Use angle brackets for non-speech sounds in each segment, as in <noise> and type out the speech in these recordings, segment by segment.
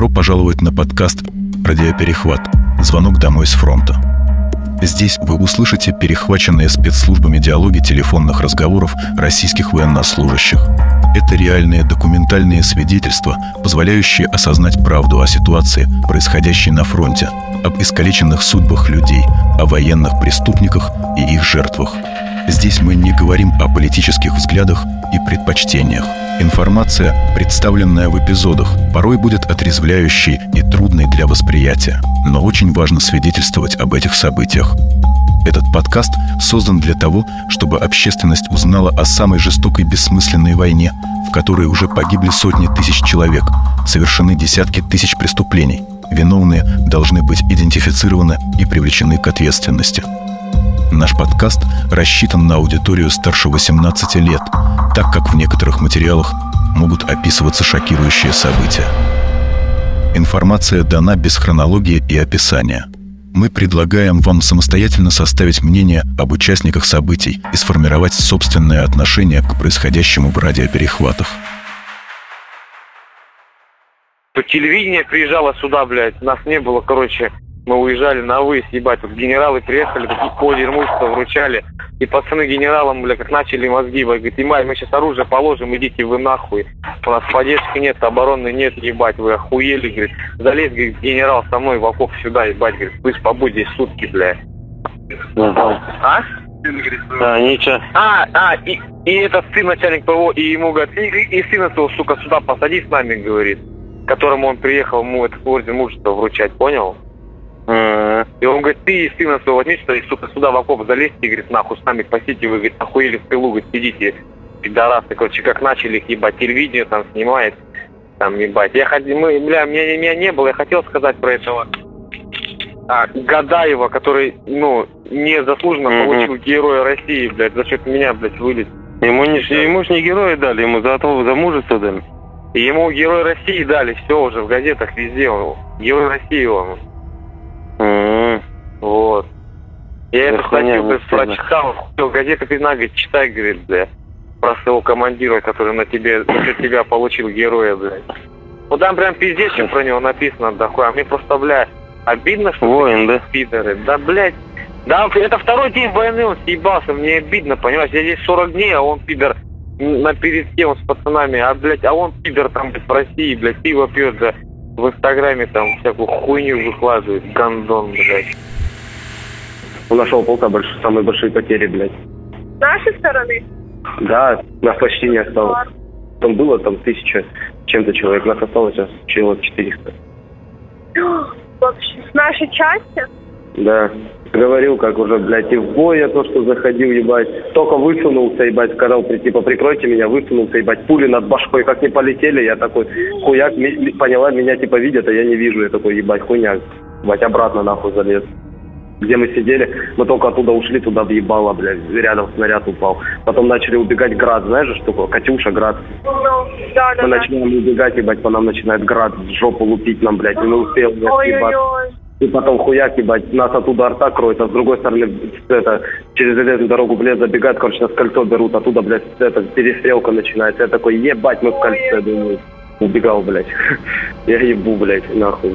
Добро пожаловать на подкаст «Радиоперехват. Звонок домой с фронта». Здесь вы услышите перехваченные спецслужбами диалоги телефонных разговоров российских военнослужащих. Это реальные документальные свидетельства, позволяющие осознать правду о ситуации, происходящей на фронте, об искалеченных судьбах людей, о военных преступниках и их жертвах. Здесь мы не говорим о политических взглядах и предпочтениях. Информация, представленная в эпизодах, порой будет отрезвляющей и трудной для восприятия, но очень важно свидетельствовать об этих событиях. Этот подкаст создан для того, чтобы общественность узнала о самой жестокой бессмысленной войне, в которой уже погибли сотни тысяч человек, совершены десятки тысяч преступлений. Виновные должны быть идентифицированы и привлечены к ответственности. Наш подкаст рассчитан на аудиторию старше 18 лет, так как в некоторых материалах могут описываться шокирующие события. Информация дана без хронологии и описания. Мы предлагаем вам самостоятельно составить мнение об участниках событий и сформировать собственное отношение к происходящему в радиоперехватах. Телевидение приезжало сюда, блядь, нас не было, короче, мы уезжали на выезд, ебать, вот генералы приехали, по дерьмушку вручали, и пацаны генералам, бля, как начали мозги, бля, говорит, ебать, мы сейчас оружие положим, идите вы нахуй. У нас поддержки нет, обороны нет, ебать, вы охуели, говорит. Залезь, говорит, генерал со мной в окоп сюда, ебать, говорит, слышь, побудь здесь сутки, бля. А? А, ничего. А, а, и, и этот сын начальник ПВО, и ему говорит, и, и, и сына своего, сука, сюда посади с нами, говорит, которому он приехал, ему этот орден мужества вручать, понял? И он говорит, ты сына своего возьми, что и, сука, сюда в окоп залезьте, и, говорит, нахуй с нами посите, вы, говорит, охуели в пилу, говорит, сидите, пидорасы, короче, как начали их ебать, телевидение там снимает, там, ебать. Я ходил, мы, бля, меня, меня не было, я хотел сказать про этого а, Гадаева, который, ну, незаслуженно mm-hmm. получил Героя России, блядь, за счет меня, блядь, вылез. Ему не, ему ж не героя дали, ему за, то, за мужество дали. И ему Герой России дали, все уже в газетах везде, он, Герой России он. Я эту статью блядь, прочитал, газета пизна, говорит, читай, говорит, бля, про своего командира, который на тебе, на тебя получил героя, блядь. Вот там прям пиздец, что про него написано, да хуй, а мне просто, бля, обидно, что Воин, да? пидоры. Да, блядь, да, это второй день войны, он съебался, мне обидно, понимаешь, я здесь 40 дней, а он пидор на перед тем с пацанами, а, блядь, а он пидор там, в России, блядь, пиво пьет, да, в Инстаграме там всякую хуйню выкладывает, гандон, блядь. У нашего полка больш... самые большие потери, блядь. С нашей стороны? Да, нас почти не осталось. Там было там тысяча чем-то человек, нас осталось сейчас человек 400. <gasps> Вообще, с нашей части? Да. Говорил, как уже, блядь, и в бой я то, что заходил, ебать. Только высунулся, ебать, сказал, типа, прикройте меня, высунулся, ебать, пули над башкой как не полетели, я такой, хуяк, поняла, меня, типа, видят, а я не вижу, я такой, ебать, хуйня, ебать, обратно, нахуй, залез. Где мы сидели, мы только оттуда ушли, туда въебало, блядь, рядом снаряд упал. Потом начали убегать град, знаешь же, что такое? Катюша, град. Ну, да, да, Мы да. начинаем убегать, ебать, по нам начинает град в жопу лупить нам, блядь, и не успел, блядь, ебать. И потом хуяк, ебать, нас оттуда арта кроет, а с другой стороны, это, через железную дорогу в лес забегает, короче, нас кольцо берут, оттуда, блядь, это, перестрелка начинается. Я такой, ебать, мы в кольце, думаю, убегал, блядь. <laughs> Я ебу, блядь, нахуй,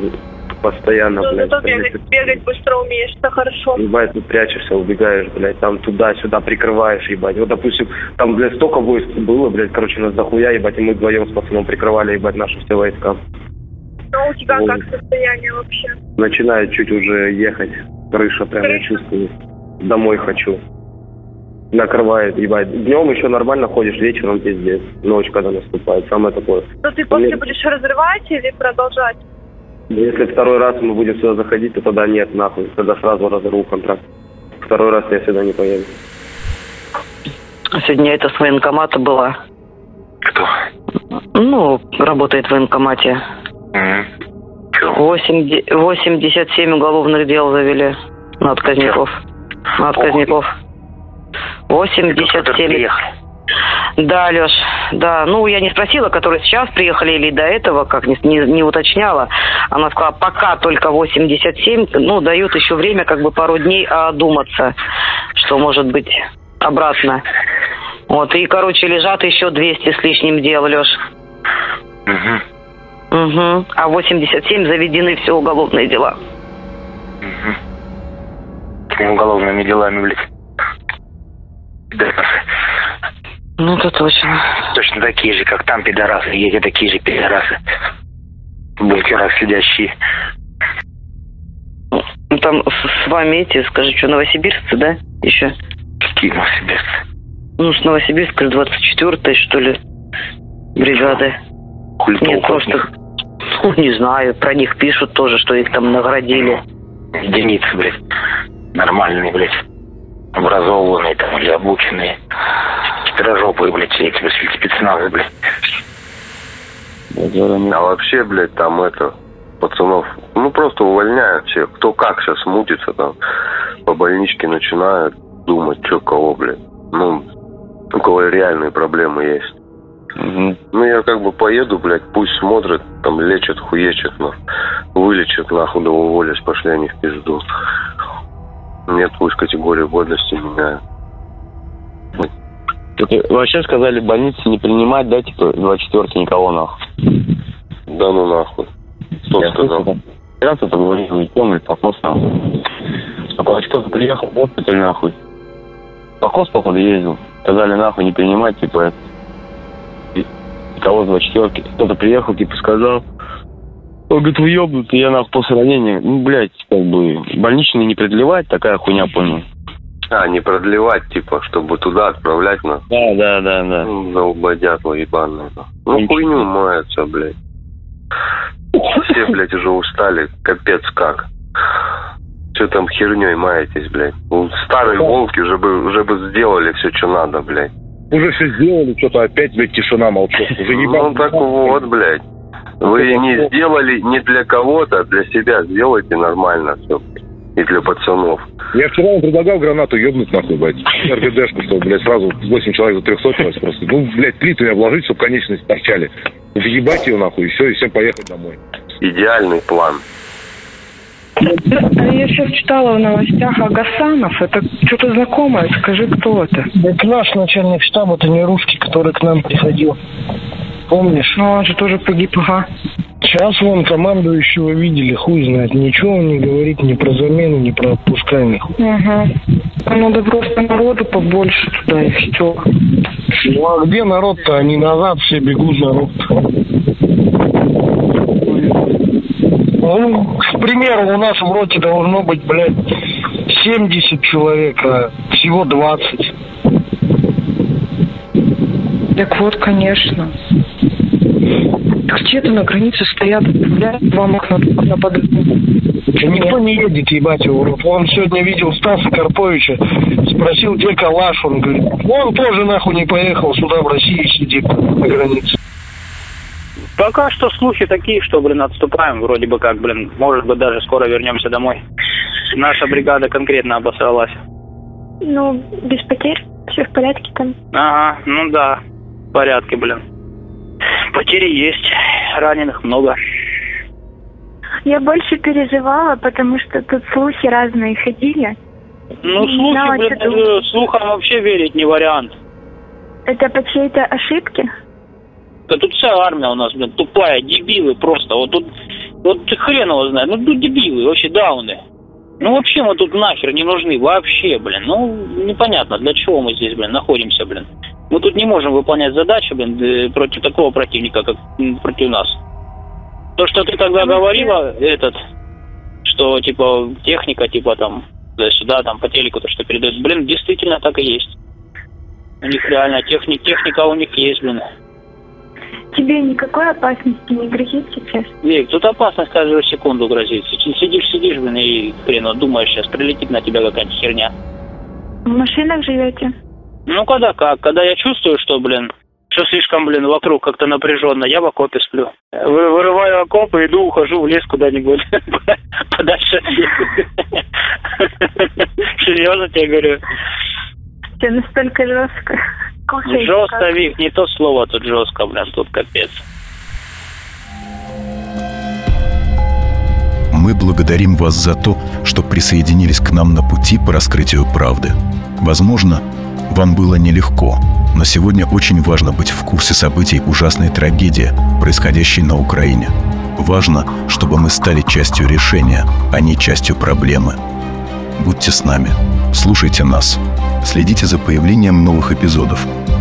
постоянно, Ну, блядь. зато бегать, бегать быстро умеешь, это хорошо. Ебать, ты прячешься, убегаешь, блядь, там туда-сюда прикрываешь, ебать. Вот, допустим, там, блядь, столько войск было, блядь, короче, нас дохуя, ебать, и мы вдвоем с пацаном прикрывали, ебать, наши все войска. Ну, у тебя Ой. как состояние вообще? Начинает чуть уже ехать, крыша прям, Крыша. чувствую. Домой хочу. Накрывает, ебать. Днем еще нормально ходишь, вечером пиздец. Ночь, когда наступает, самое такое. Ну, ты после Нет. будешь разрывать или продолжать? Если второй раз мы будем сюда заходить, то тогда нет, нахуй. Тогда сразу разорву контракт. Второй раз я сюда не поеду. Сегодня это с военкомата была. Кто? Ну, работает в военкомате. Че? 8, 87 уголовных дел завели на отказников. На отказников. 87. Да, Леш, да. Ну, я не спросила, которые сейчас приехали или до этого, как не, не, не уточняла. Она сказала, пока только 87, ну, дают еще время, как бы пару дней одуматься, что может быть обратно. Вот, и, короче, лежат еще 200 с лишним дел, Леш. Угу. Угу. А 87 заведены все уголовные дела. Какими уголовными делами, блядь? Пидорасы. Ну, это точно. Точно такие же, как там пидорасы, эти такие же пидорасы. В бункерах сидящие. Ну, там с, с вами эти, скажи, что, новосибирцы, да? Еще? Какие новосибирцы? Ну, с Новосибирска, 24-й, что ли, бригады. Хули Нет, просто, ну, не знаю, про них пишут тоже, что их там наградили. них? Единицы, блядь. Нормальные, блядь. Образованные там или обученные. Хитрожопые, блядь, все эти блядь, спецназы, блядь. А вообще, блядь, там это, пацанов, ну просто увольняют всех. Кто как сейчас мутится там, по больничке начинают думать, что кого, блядь. Ну, у кого реальные проблемы есть. Ну, я как бы поеду, блядь, пусть смотрят, там лечат, хуечат, но вылечат, нахуй, да уволюсь, пошли они в пизду. Нет, пусть категорию годности меняют. Это вообще сказали больницы не принимать, да, типа 24 никого нахуй. Да ну нахуй. Кто Я сказал? Раз это говорил, не помню, покос нахуй. Только кто-то приехал в госпиталь нахуй. Покос, походу, ездил. Сказали нахуй не принимать, типа, это. С 24 Кто-то приехал, типа, сказал. Он говорит, вы ебнутый, я нахуй после ранения. Ну, блядь, как бы, больничный не продлевать, такая хуйня, понял. А, не продлевать, типа, чтобы туда отправлять на Да, да, да, да. Ну, Долбодятло ебаное. Ну, Ничего. хуйню маются, блядь. Все, блядь, уже устали. Капец как. Что там херней маетесь, блядь? Старые волки уже бы, уже бы сделали все, что надо, блядь. Уже все сделали, что-то опять, блядь, тишина молчок. Ну, так вот, блядь. Вы не сделали не для кого-то, а для себя сделайте нормально все. И для пацанов. Я вчера вам предлагал гранату ебнуть нахуй, блядь. РГДшку, чтобы, блядь, сразу 8 человек за 300 просто. Ну, блядь, плиту я вложить, чтобы конечности торчали. Въебать ее нахуй, и все, и всем поехать домой. Идеальный план. Я сейчас читала в новостях о Гасанов. Это что-то знакомое. Скажи, кто это? Это наш начальник штаба, это не русский, который к нам приходил. Помнишь? Ну, он же тоже погиб, ага. Сейчас вон командующего видели, хуй знает. Ничего он не говорит ни про замену, ни про отпускание. Ага. Надо просто народу побольше туда и все. Ну а где народ-то? Они назад все бегут народ. Ну, к примеру, у нас в роте должно быть, блядь, 70 человек, а всего 20. Так вот, конечно. Где-то на границе стоят, блядь, два окна на подряд. Да Никто не едет, ебать его. рот. Он сегодня видел Стаса Карповича, спросил, где Калаш, он говорит, он тоже нахуй не поехал сюда, в России сидит на границе. Пока что слухи такие, что, блин, отступаем вроде бы как, блин. Может быть, даже скоро вернемся домой. Наша бригада конкретно обосралась. Ну, без потерь, все в порядке там. Ага, ну да, в порядке, блин. Потери есть, раненых много. Я больше переживала, потому что тут слухи разные ходили. Ну, слухи, знала, блин, думать. э, слухам вообще верить не вариант. Это по чьей-то ошибке? Да тут вся армия у нас, блин, тупая, дебилы просто. Вот тут, вот ты хрен его знает, ну тут дебилы, вообще дауны. Ну вообще мы тут нахер не нужны, вообще, блин. Ну, непонятно, для чего мы здесь, блин, находимся, блин. Мы тут не можем выполнять задачи, блин, э, против такого противника, как против нас. То, что ты тогда говорила, этот, что, типа, техника, типа, там, сюда, там, по телеку, то, что передают, блин, действительно так и есть. У них реально техни- техника у них есть, блин. Тебе никакой опасности не грозит сейчас? Вик, тут опасность каждую секунду грозит. Си- Сидишь, сидишь, блин, и хрен думаешь, сейчас прилетит на тебя какая-нибудь херня. В машинах живете? Ну, когда как? Когда я чувствую, что, блин, что слишком, блин, вокруг как-то напряженно, я в окопе сплю. Вы- Вырываю окоп и иду, ухожу в лес куда-нибудь <laughs> подальше. <laughs> Серьезно тебе говорю. Все настолько жестко. Жестко? Вик, не то слово тут жестко, блин, тут капец. Мы благодарим вас за то, что присоединились к нам на пути по раскрытию правды. Возможно, вам было нелегко, Но сегодня очень важно быть в курсе событий ужасной трагедии, происходящей на Украине. Важно, чтобы мы стали частью решения, а не частью проблемы. Будьте с нами, слушайте нас, следите за появлением новых эпизодов –